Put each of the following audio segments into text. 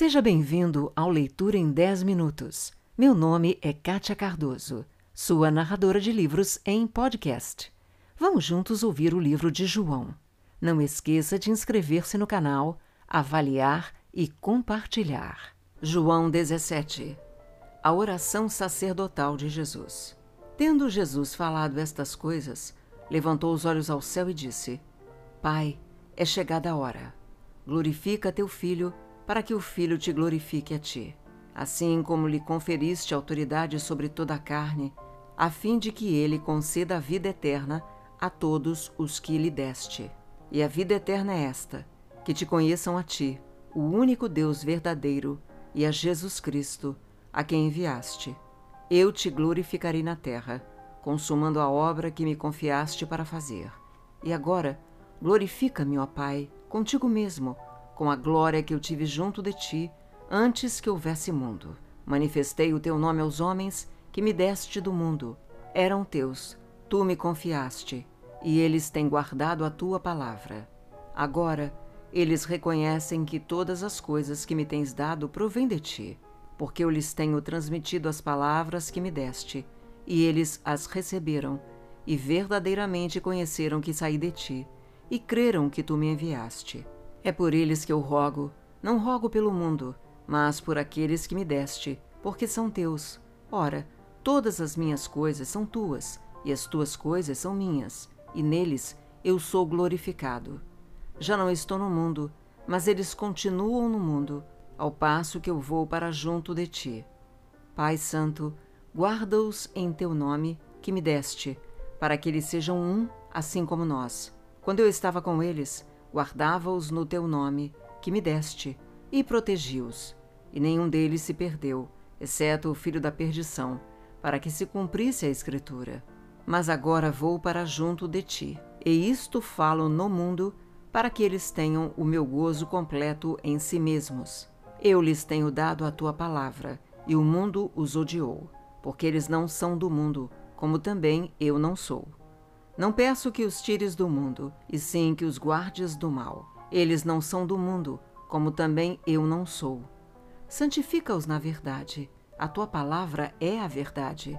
Seja bem-vindo ao Leitura em 10 Minutos. Meu nome é Kátia Cardoso, sua narradora de livros em podcast. Vamos juntos ouvir o livro de João. Não esqueça de inscrever-se no canal, avaliar e compartilhar. João 17 A oração sacerdotal de Jesus. Tendo Jesus falado estas coisas, levantou os olhos ao céu e disse: Pai, é chegada a hora. Glorifica teu filho, para que o filho te glorifique a ti. Assim como lhe conferiste autoridade sobre toda a carne, a fim de que ele conceda a vida eterna a todos os que lhe deste. E a vida eterna é esta: que te conheçam a ti, o único Deus verdadeiro, e a Jesus Cristo, a quem enviaste. Eu te glorificarei na terra, consumando a obra que me confiaste para fazer. E agora, glorifica-me, ó Pai, contigo mesmo, com a glória que eu tive junto de ti, antes que houvesse mundo. Manifestei o teu nome aos homens que me deste do mundo. Eram teus, tu me confiaste, e eles têm guardado a tua palavra. Agora, eles reconhecem que todas as coisas que me tens dado provêm de ti, porque eu lhes tenho transmitido as palavras que me deste, e eles as receberam, e verdadeiramente conheceram que saí de ti e creram que tu me enviaste. É por eles que eu rogo, não rogo pelo mundo, mas por aqueles que me deste, porque são teus. Ora, todas as minhas coisas são tuas, e as tuas coisas são minhas, e neles eu sou glorificado. Já não estou no mundo, mas eles continuam no mundo, ao passo que eu vou para junto de ti. Pai Santo, guarda-os em teu nome que me deste, para que eles sejam um, assim como nós. Quando eu estava com eles, guardava-os no teu nome, que me deste, e protegi-os. E nenhum deles se perdeu, exceto o filho da perdição, para que se cumprisse a Escritura. Mas agora vou para junto de ti, e isto falo no mundo, para que eles tenham o meu gozo completo em si mesmos. Eu lhes tenho dado a tua palavra, e o mundo os odiou, porque eles não são do mundo, como também eu não sou. Não peço que os tires do mundo, e sim que os guardes do mal. Eles não são do mundo, como também eu não sou. Santifica-os na verdade. A tua palavra é a verdade.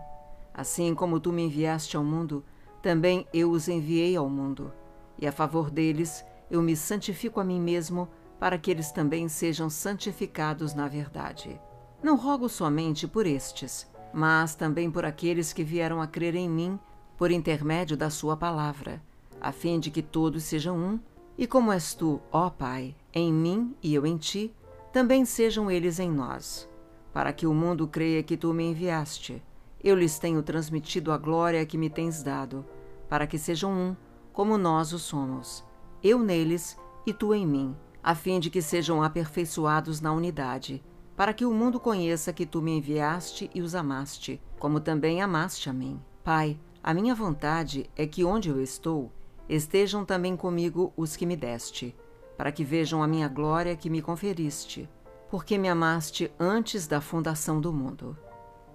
Assim como tu me enviaste ao mundo, também eu os enviei ao mundo. E a favor deles, eu me santifico a mim mesmo, para que eles também sejam santificados na verdade. Não rogo somente por estes, mas também por aqueles que vieram a crer em mim por intermédio da Sua palavra, a fim de que todos sejam um, e como és tu, ó Pai, em mim e eu em ti, também sejam eles em nós, para que o mundo creia que tu me enviaste. Eu lhes tenho transmitido a glória que me tens dado, para que sejam um, como nós o somos, eu neles e tu em mim, a fim de que sejam aperfeiçoados na unidade, para que o mundo conheça que tu me enviaste e os amaste, como também amaste a mim. Pai, a minha vontade é que onde eu estou, estejam também comigo os que me deste, para que vejam a minha glória que me conferiste, porque me amaste antes da fundação do mundo.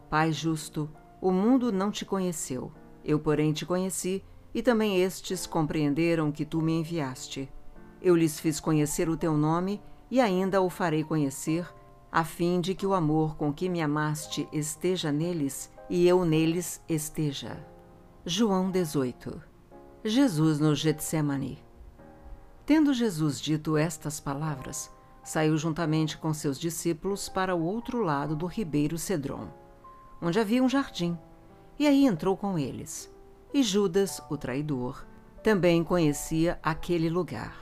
Pai justo, o mundo não te conheceu, eu, porém, te conheci, e também estes compreenderam que tu me enviaste. Eu lhes fiz conhecer o teu nome e ainda o farei conhecer, a fim de que o amor com que me amaste esteja neles e eu neles esteja. João 18 Jesus no Getsemane Tendo Jesus dito estas palavras, saiu juntamente com seus discípulos para o outro lado do ribeiro Cedron, onde havia um jardim, e aí entrou com eles. E Judas, o traidor, também conhecia aquele lugar,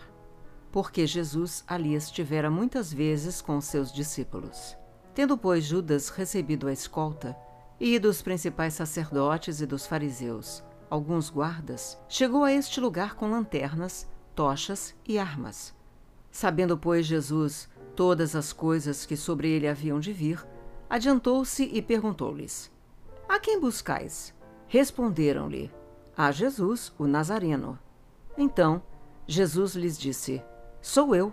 porque Jesus ali estivera muitas vezes com seus discípulos. Tendo, pois, Judas recebido a escolta, e dos principais sacerdotes e dos fariseus, alguns guardas, chegou a este lugar com lanternas, tochas e armas. Sabendo, pois, Jesus todas as coisas que sobre ele haviam de vir, adiantou-se e perguntou-lhes: A quem buscais? Responderam-lhe: A Jesus, o Nazareno. Então Jesus lhes disse: Sou eu.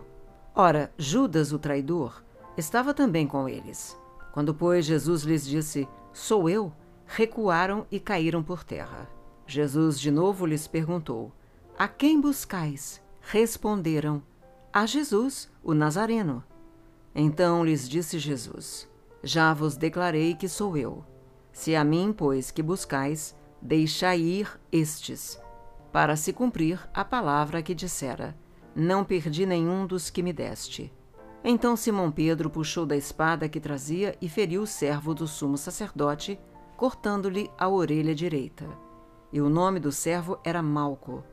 Ora, Judas, o traidor, estava também com eles. Quando, pois, Jesus lhes disse: Sou eu, recuaram e caíram por terra. Jesus de novo lhes perguntou: A quem buscais? Responderam: A Jesus, o Nazareno. Então lhes disse Jesus: Já vos declarei que sou eu. Se a mim, pois, que buscais, deixai ir estes, para se cumprir a palavra que dissera: Não perdi nenhum dos que me deste. Então Simão Pedro puxou da espada que trazia e feriu o servo do sumo sacerdote, cortando-lhe a orelha direita. E o nome do servo era Malco.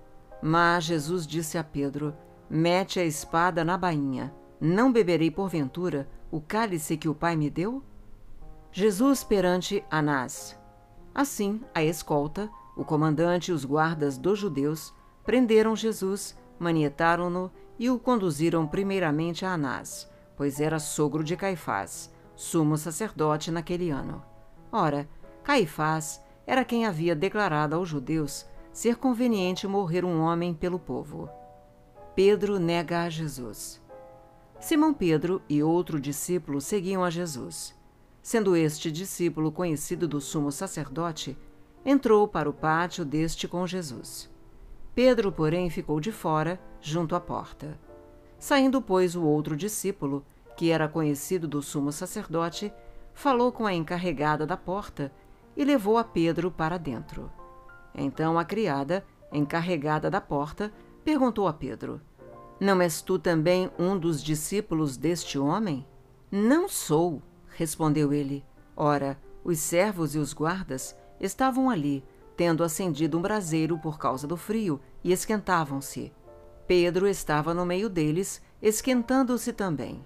Mas Jesus disse a Pedro: Mete a espada na bainha. Não beberei porventura o cálice que o Pai me deu? Jesus perante Anás. Assim, a escolta, o comandante e os guardas dos judeus prenderam Jesus, manietaram-no e o conduziram primeiramente a Anás, pois era sogro de Caifás, sumo sacerdote naquele ano. Ora, Caifás era quem havia declarado aos judeus ser conveniente morrer um homem pelo povo. Pedro nega a Jesus. Simão Pedro e outro discípulo seguiam a Jesus. Sendo este discípulo conhecido do sumo sacerdote, entrou para o pátio deste com Jesus. Pedro, porém, ficou de fora, junto à porta. Saindo, pois, o outro discípulo, que era conhecido do sumo sacerdote, falou com a encarregada da porta e levou a Pedro para dentro. Então a criada, encarregada da porta, perguntou a Pedro: Não és tu também um dos discípulos deste homem? Não sou, respondeu ele. Ora, os servos e os guardas estavam ali, tendo acendido um braseiro por causa do frio, e esquentavam-se. Pedro estava no meio deles, esquentando-se também.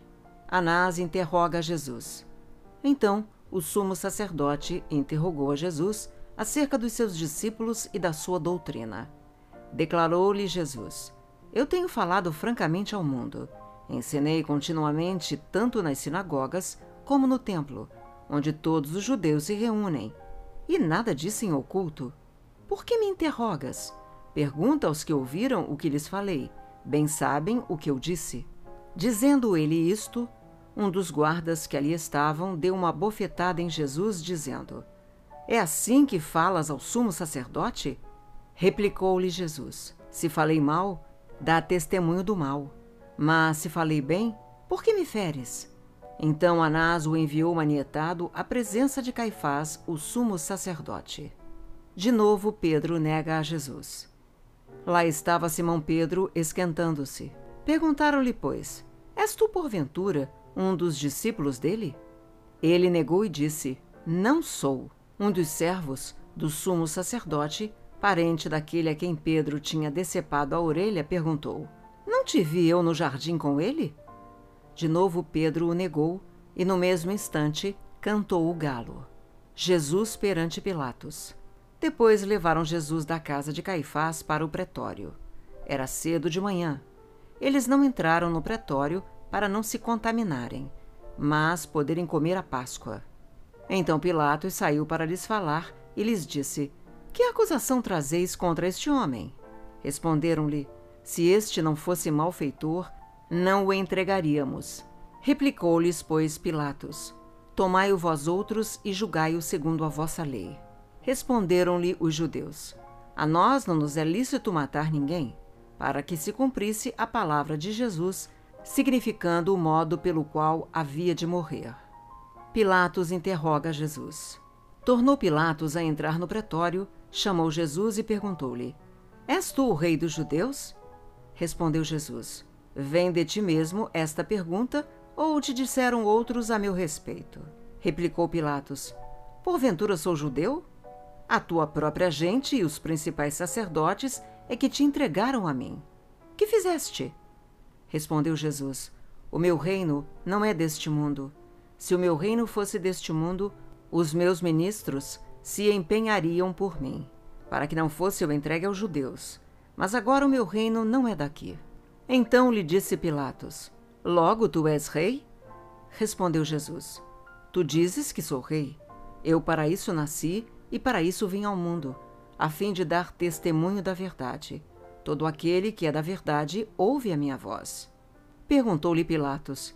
Anás interroga Jesus. Então, o sumo sacerdote interrogou a Jesus acerca dos seus discípulos e da sua doutrina. Declarou-lhe Jesus: Eu tenho falado francamente ao mundo. Ensinei continuamente tanto nas sinagogas como no templo, onde todos os judeus se reúnem. E nada disse em oculto. Por que me interrogas? Pergunta aos que ouviram o que lhes falei. Bem sabem o que eu disse. Dizendo ele isto, um dos guardas que ali estavam deu uma bofetada em Jesus, dizendo: É assim que falas ao sumo sacerdote? Replicou-lhe Jesus: Se falei mal, dá testemunho do mal. Mas se falei bem, por que me feres? Então Anás o enviou manietado à presença de Caifás, o sumo sacerdote. De novo Pedro nega a Jesus. Lá estava Simão Pedro esquentando-se. Perguntaram-lhe, pois: És tu, porventura, um dos discípulos dele? Ele negou e disse: Não sou. Um dos servos do sumo sacerdote, parente daquele a quem Pedro tinha decepado a orelha, perguntou: Não te vi eu no jardim com ele? De novo Pedro o negou, e no mesmo instante cantou o galo. Jesus perante Pilatos. Depois levaram Jesus da casa de Caifás para o pretório. Era cedo de manhã. Eles não entraram no pretório para não se contaminarem, mas poderem comer a Páscoa. Então Pilatos saiu para lhes falar e lhes disse: Que acusação trazeis contra este homem? Responderam-lhe: Se este não fosse malfeitor, não o entregaríamos. Replicou-lhes, pois, Pilatos: Tomai-o vós outros e julgai-o segundo a vossa lei. Responderam-lhe os judeus: A nós não nos é lícito matar ninguém, para que se cumprisse a palavra de Jesus, significando o modo pelo qual havia de morrer. Pilatos interroga Jesus. Tornou Pilatos a entrar no pretório, chamou Jesus e perguntou-lhe: És tu o rei dos judeus? Respondeu Jesus: Vem de ti mesmo esta pergunta, ou te disseram outros a meu respeito? Replicou Pilatos: Porventura sou judeu? A tua própria gente e os principais sacerdotes é que te entregaram a mim. Que fizeste? Respondeu Jesus: O meu reino não é deste mundo. Se o meu reino fosse deste mundo, os meus ministros se empenhariam por mim, para que não fosse eu entregue aos judeus. Mas agora o meu reino não é daqui. Então lhe disse Pilatos: Logo tu és rei? Respondeu Jesus: Tu dizes que sou rei. Eu para isso nasci e para isso vim ao mundo, a fim de dar testemunho da verdade. Todo aquele que é da verdade ouve a minha voz. Perguntou-lhe Pilatos: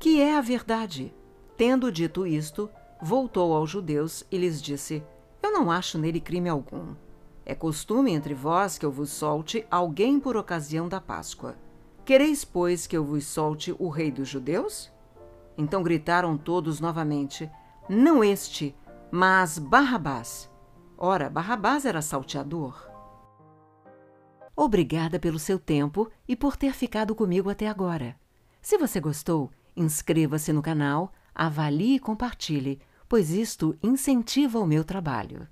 Que é a verdade? Tendo dito isto, voltou aos judeus e lhes disse: Eu não acho nele crime algum. É costume entre vós que eu vos solte alguém por ocasião da Páscoa. Quereis, pois, que eu vos solte o rei dos judeus? Então gritaram todos novamente: Não este, mas Barrabás. Ora, Barrabás era salteador. Obrigada pelo seu tempo e por ter ficado comigo até agora. Se você gostou, inscreva-se no canal, avalie e compartilhe, pois isto incentiva o meu trabalho.